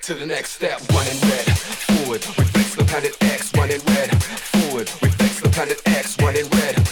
to the next step. running red, forward, reflects the planet X. Running red, forward, reflects the planet X. Running red.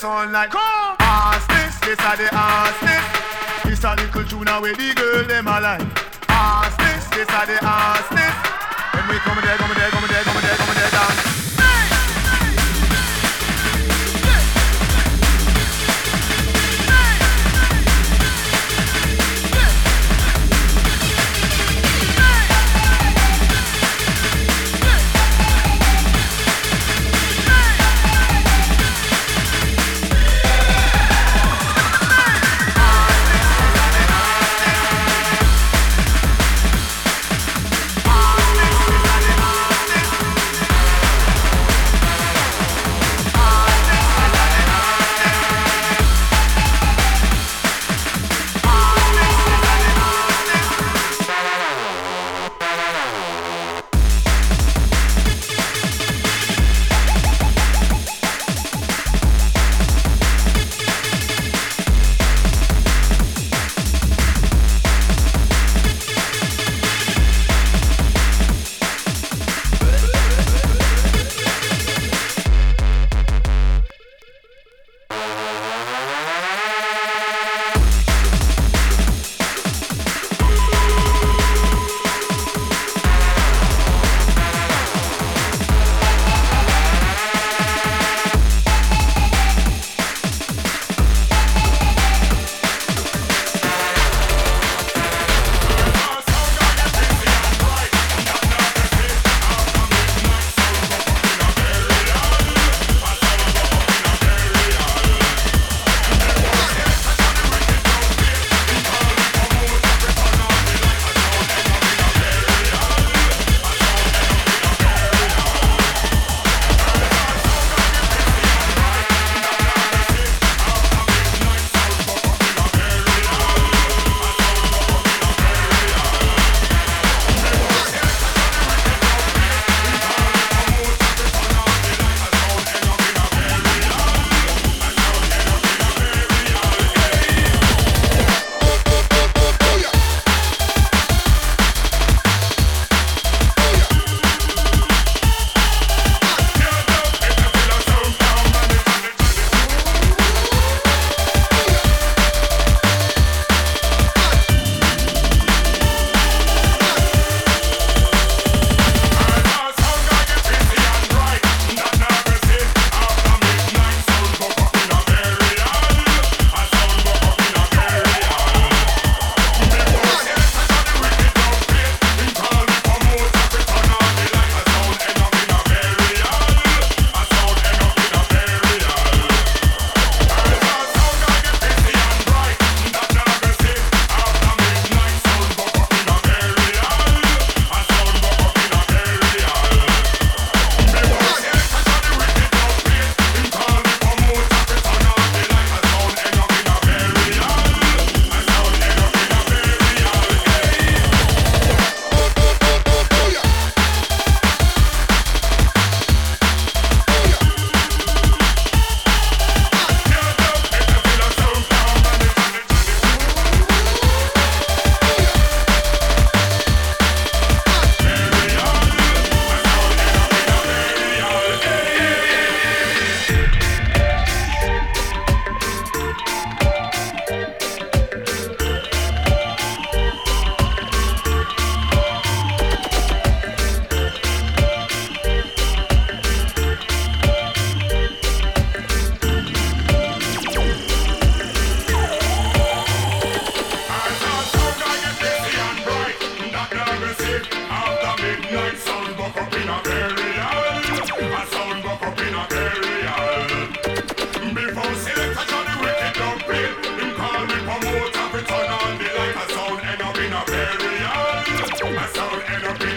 The sunlight. Come, ass this, this are the ass this. A little tune where the girl them a like. Ass this, this are the this. When we come there, come there, come there, sound and.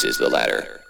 This is the latter.